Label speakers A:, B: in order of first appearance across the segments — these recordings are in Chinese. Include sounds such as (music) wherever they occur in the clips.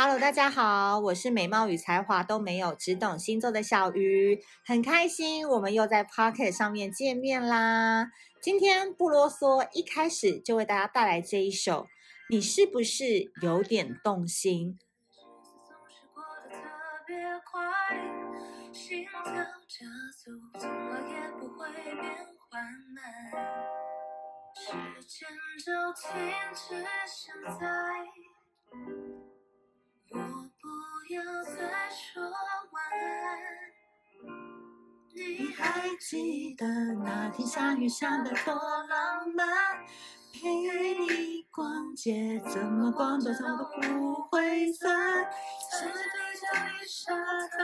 A: Hello，大家好，我是美貌与才华都没有，只懂星座的小鱼，很开心我们又在 Pocket 上面见面啦。今天不啰嗦，一开始就为大家带来这一首，你是不是有点动心？
B: 我不要再说晚安。你还记得那天下雨下的多浪漫？陪你逛街，怎么逛多少都不会酸。想着对角的沙滩，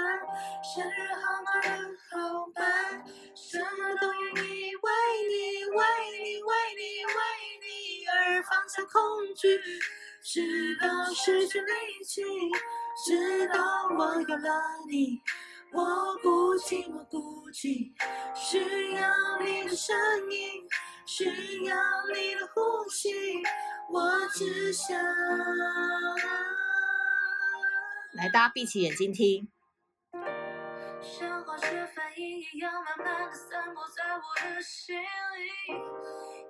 B: 生日号码的好伴，什么都愿意为你，为你，为你，为你而放下恐惧。直到失去力气，直到我有了你，我不寂寞孤寂，需要你的声音，需要你的呼吸，我只想。
A: 来，大家闭起眼睛听。
B: 像化学反应一样，慢慢的散播在我的心里，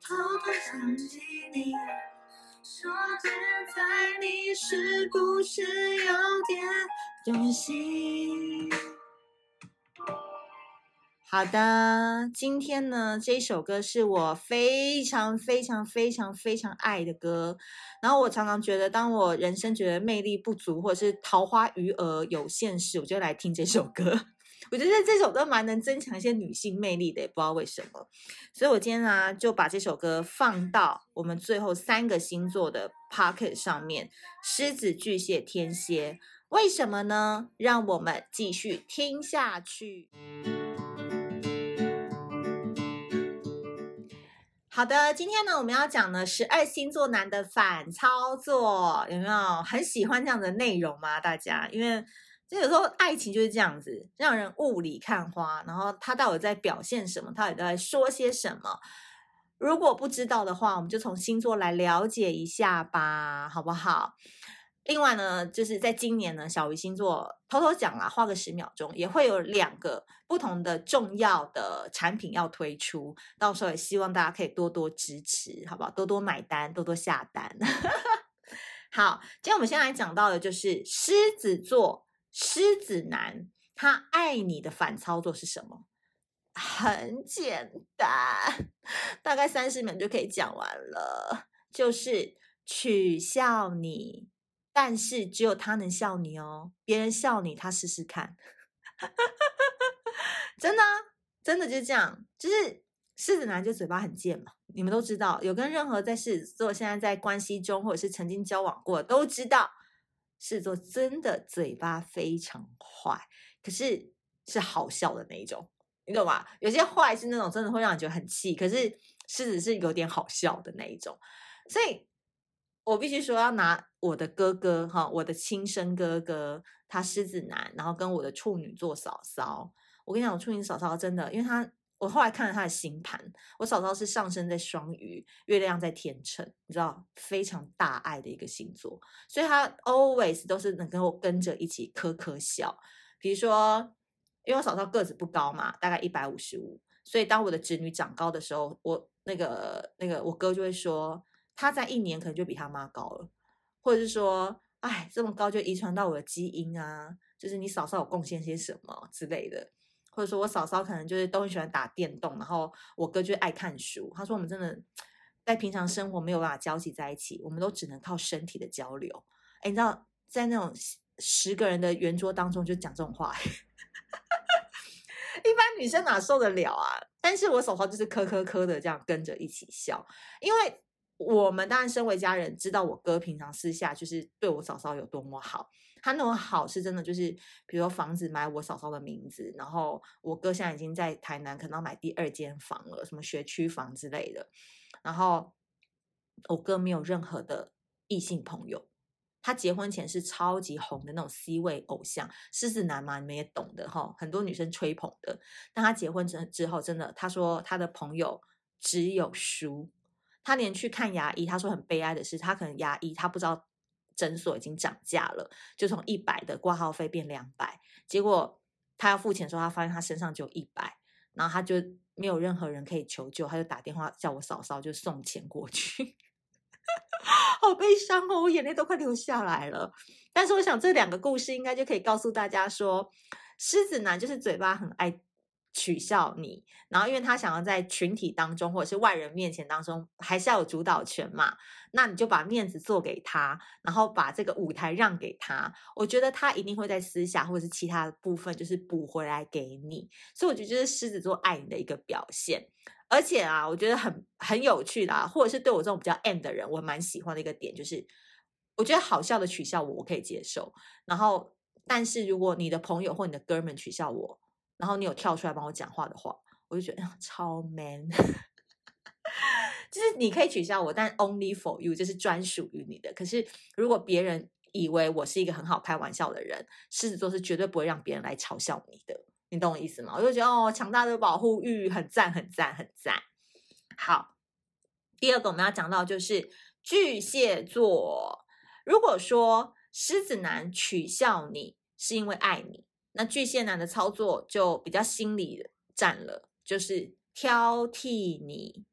B: 偷偷想起你。说现在你是不是有点动心？
A: 好的，今天呢，这首歌是我非常非常非常非常爱的歌。然后我常常觉得，当我人生觉得魅力不足，或者是桃花余额有限时，我就来听这首歌。我觉得这首歌蛮能增强一些女性魅力的，也不知道为什么。所以我今天呢，就把这首歌放到我们最后三个星座的 Pocket 上面：狮子、巨蟹、天蝎。为什么呢？让我们继续听下去。好的，今天呢，我们要讲的十二星座男的反操作，有没有很喜欢这样的内容吗？大家，因为。所以有时候爱情就是这样子，让人雾里看花。然后他到底在表现什么？他到底在说些什么？如果不知道的话，我们就从星座来了解一下吧，好不好？另外呢，就是在今年呢，小鱼星座偷偷讲啦，花个十秒钟，也会有两个不同的重要的产品要推出，到时候也希望大家可以多多支持，好不好？多多买单，多多下单。(laughs) 好，今天我们先来讲到的就是狮子座。狮子男他爱你的反操作是什么？很简单，大概三十秒就可以讲完了，就是取笑你，但是只有他能笑你哦，别人笑你，他试试看。(laughs) 真的，真的就是这样，就是狮子男就嘴巴很贱嘛，你们都知道，有跟任何在狮子座现在在关系中，或者是曾经交往过都知道。狮子座真的嘴巴非常坏，可是是好笑的那一种，你懂吗？有些坏是那种真的会让人觉得很气，可是狮子是有点好笑的那一种，所以我必须说要拿我的哥哥哈，我的亲生哥哥，他狮子男，然后跟我的处女座嫂嫂，我跟你讲，我处女嫂嫂真的，因为他。我后来看了他的星盘，我嫂嫂是上升在双鱼，月亮在天秤，你知道，非常大爱的一个星座，所以他 always 都是能跟我跟着一起呵呵笑。比如说，因为我嫂嫂个子不高嘛，大概一百五十五，所以当我的侄女长高的时候，我那个那个我哥就会说，他在一年可能就比他妈高了，或者是说，哎，这么高就遗传到我的基因啊，就是你嫂嫂有贡献些什么之类的。或者说我嫂嫂可能就是都很喜欢打电动，然后我哥就爱看书。他说我们真的在平常生活没有办法交集在一起，我们都只能靠身体的交流。哎，你知道在那种十个人的圆桌当中就讲这种话，(laughs) 一般女生哪受得了啊？但是我嫂嫂就是磕磕磕的这样跟着一起笑，因为我们当然身为家人，知道我哥平常私下就是对我嫂嫂有多么好。他那种好是真的，就是比如说房子买我嫂嫂的名字，然后我哥现在已经在台南，可能要买第二间房了，什么学区房之类的。然后我哥没有任何的异性朋友，他结婚前是超级红的那种 C 位偶像，狮子男嘛，你们也懂的哈，很多女生吹捧的。但他结婚之之后，真的，他说他的朋友只有书，他连去看牙医，他说很悲哀的是，他可能牙医他不知道诊所已经涨价了，就从一百的挂号费变两百，结果他要付钱的时候，他发现他身上只有一百，然后他就没有任何人可以求救，他就打电话叫我嫂嫂就送钱过去。(laughs) 好悲伤哦，我眼泪都快流下来了。但是我想这两个故事应该就可以告诉大家说，狮子男就是嘴巴很爱取笑你，然后因为他想要在群体当中或者是外人面前当中还是要有主导权嘛，那你就把面子做给他，然后把这个舞台让给他。我觉得他一定会在私下或者是其他的部分就是补回来给你，所以我觉得这是狮子座爱你的一个表现。而且啊，我觉得很很有趣的，或者是对我这种比较 M 的人，我蛮喜欢的一个点，就是我觉得好笑的取笑我，我可以接受。然后，但是如果你的朋友或你的哥们取笑我，然后你有跳出来帮我讲话的话，我就觉得 (laughs) 超 man。(laughs) 就是你可以取笑我，但 only for you，就是专属于你的。可是如果别人以为我是一个很好开玩笑的人，狮子座是绝对不会让别人来嘲笑你的。你懂我意思吗？我就觉得哦，强大的保护欲很赞，很赞，很赞。好，第二个我们要讲到就是巨蟹座。如果说狮子男取笑你是因为爱你，那巨蟹男的操作就比较心理战了，就是挑剔你。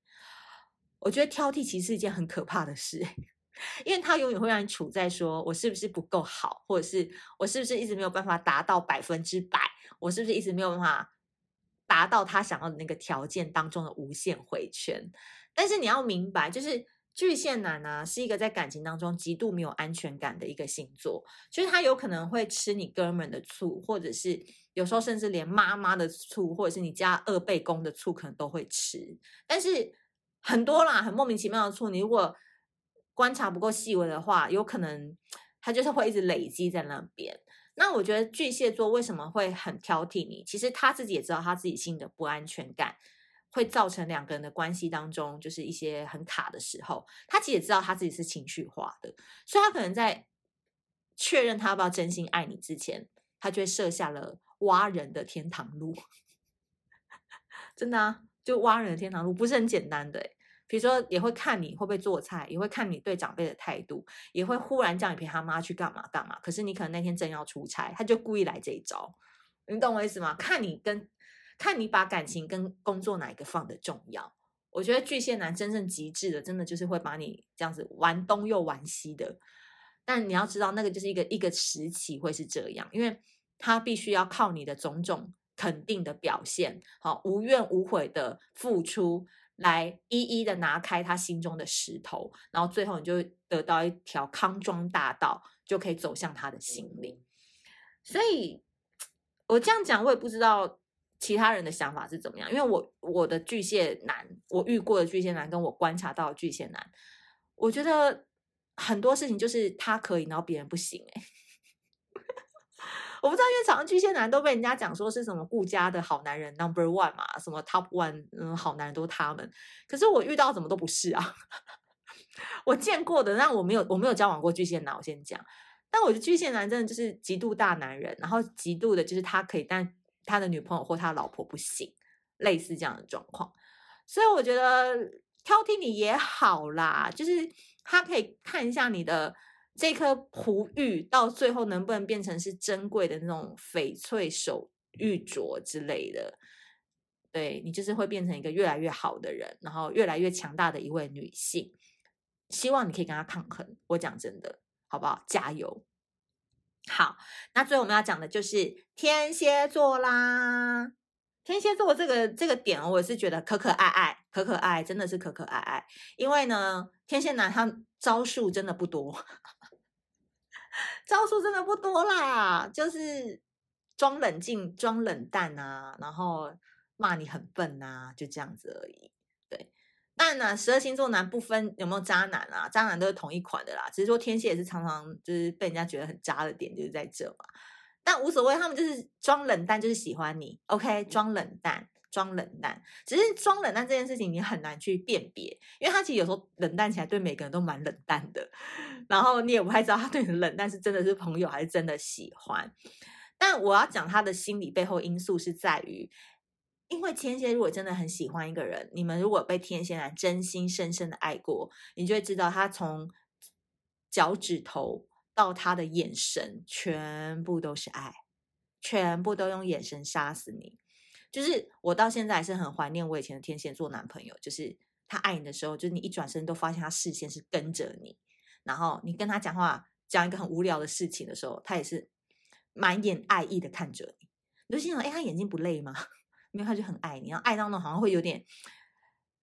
A: 我觉得挑剔其实是一件很可怕的事，(laughs) 因为他永远会让你处在说我是不是不够好，或者是我是不是一直没有办法达到百分之百。我是不是一直没有办法达到他想要的那个条件当中的无限回圈？但是你要明白，就是巨蟹男呢、是一个在感情当中极度没有安全感的一个星座，就是他有可能会吃你哥们的醋，或者是有时候甚至连妈妈的醋，或者是你家二倍公的醋，可能都会吃。但是很多啦，很莫名其妙的醋，你如果观察不够细微的话，有可能他就是会一直累积在那边。那我觉得巨蟹座为什么会很挑剔你？其实他自己也知道他自己心里的不安全感会造成两个人的关系当中就是一些很卡的时候，他其实也知道他自己是情绪化的，所以他可能在确认他要不要真心爱你之前，他就会设下了挖人的天堂路。(laughs) 真的啊，就挖人的天堂路不是很简单的比如说，也会看你会不会做菜，也会看你对长辈的态度，也会忽然叫你陪他妈去干嘛干嘛。可是你可能那天正要出差，他就故意来这一招，你懂我意思吗？看你跟看你把感情跟工作哪一个放的重要。我觉得巨蟹男真正极致的，真的就是会把你这样子玩东又玩西的。但你要知道，那个就是一个一个时期会是这样，因为他必须要靠你的种种肯定的表现，好无怨无悔的付出。来一一的拿开他心中的石头，然后最后你就得到一条康庄大道，就可以走向他的心里。所以，我这样讲，我也不知道其他人的想法是怎么样，因为我我的巨蟹男，我遇过的巨蟹男，跟我观察到的巨蟹男，我觉得很多事情就是他可以，然后别人不行，欸，(laughs) 我不知道，因为常常巨蟹男都被人家讲说是什么顾家的好男人 number one 嘛，什么 top one，嗯，好男人都是他们。可是我遇到怎么都不是啊，(laughs) 我见过的，但我没有，我没有交往过巨蟹男。我先讲，但我觉得巨蟹男真的就是极度大男人，然后极度的就是他可以，但他的女朋友或他老婆不行，类似这样的状况。所以我觉得挑剔你也好啦，就是他可以看一下你的。这颗璞玉到最后能不能变成是珍贵的那种翡翠手玉镯之类的？对，你就是会变成一个越来越好的人，然后越来越强大的一位女性。希望你可以跟他抗衡。我讲真的，好不好？加油！好，那最后我们要讲的就是天蝎座啦。天蝎座这个这个点，我是觉得可可爱爱，可可爱，真的是可可爱爱。因为呢，天蝎男他招数真的不多。(laughs) 招数真的不多啦，就是装冷静、装冷淡啊，然后骂你很笨啊，就这样子而已。对，那当然呢，十二星座男不分有没有渣男啊，渣男都是同一款的啦。只是说天蝎也是常常就是被人家觉得很渣的点就是在这嘛。但无所谓，他们就是装冷淡，就是喜欢你。OK，装冷淡，装冷淡，只是装冷淡这件事情你很难去辨别，因为他其实有时候冷淡起来对每个人都蛮冷淡的，然后你也不太知道他对你的冷淡是真的是朋友还是真的喜欢。但我要讲他的心理背后因素是在于。因为天蝎如果真的很喜欢一个人，你们如果被天蝎男真心深深的爱过，你就会知道他从脚趾头到他的眼神，全部都是爱，全部都用眼神杀死你。就是我到现在还是很怀念我以前的天蝎座男朋友，就是他爱你的时候，就是你一转身都发现他视线是跟着你，然后你跟他讲话讲一个很无聊的事情的时候，他也是满眼爱意的看着你。你就心想，哎，他眼睛不累吗？因为他就很爱你，然后爱到那好像会有点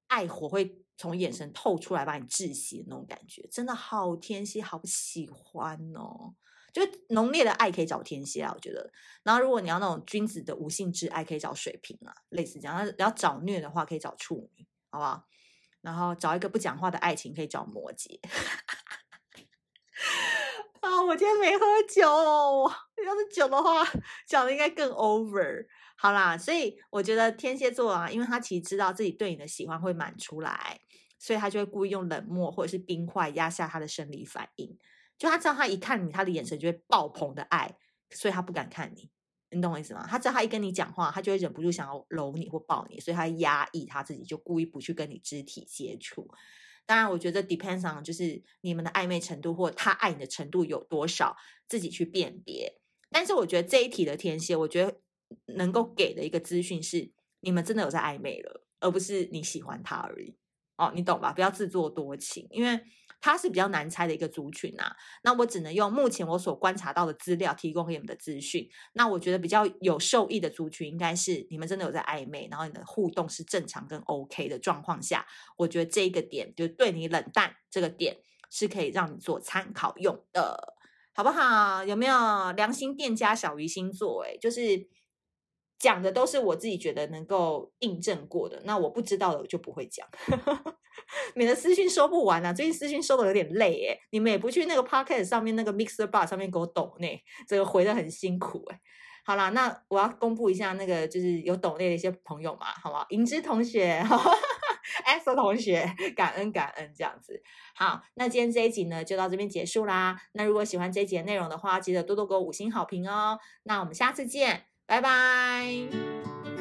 A: 爱火会从眼神透出来，把你窒息的那种感觉，真的好天蝎，好喜欢哦！就浓烈的爱可以找天蝎啊，我觉得。然后如果你要那种君子的无性之爱，可以找水瓶啊，类似这样。然后找虐的话，可以找处女，好不好？然后找一个不讲话的爱情，可以找摩羯。(laughs) 啊，我今天没喝酒，要是酒的话，讲的应该更 over。好啦，所以我觉得天蝎座啊，因为他其实知道自己对你的喜欢会满出来，所以他就会故意用冷漠或者是冰块压下他的生理反应。就他知道他一看你，他的眼神就会爆棚的爱，所以他不敢看你。你懂我意思吗？他知道他一跟你讲话，他就会忍不住想要搂你或抱你，所以他压抑他自己，就故意不去跟你肢体接触。当然，我觉得 depends on 就是你们的暧昧程度或他爱你的程度有多少，自己去辨别。但是我觉得这一题的天蝎，我觉得。能够给的一个资讯是，你们真的有在暧昧了，而不是你喜欢他而已。哦，你懂吧？不要自作多情，因为它是比较难猜的一个族群啊。那我只能用目前我所观察到的资料提供给你们的资讯。那我觉得比较有受益的族群，应该是你们真的有在暧昧，然后你的互动是正常跟 OK 的状况下，我觉得这一个点就对你冷淡这个点是可以让你做参考用的，好不好？有没有良心店家小鱼星座？诶，就是。讲的都是我自己觉得能够印证过的，那我不知道的我就不会讲，免得私讯收不完啊！最近私讯收的有点累诶，你们也不去那个 podcast 上面那个 mixer bar 上面给我抖内，这个回的很辛苦诶。好啦，那我要公布一下那个就是有抖内的一些朋友嘛，好不好？银之同学，S 同学，感恩感恩这样子。好，那今天这一集呢就到这边结束啦。那如果喜欢这一集的内容的话，记得多多给我五星好评哦。那我们下次见。拜拜。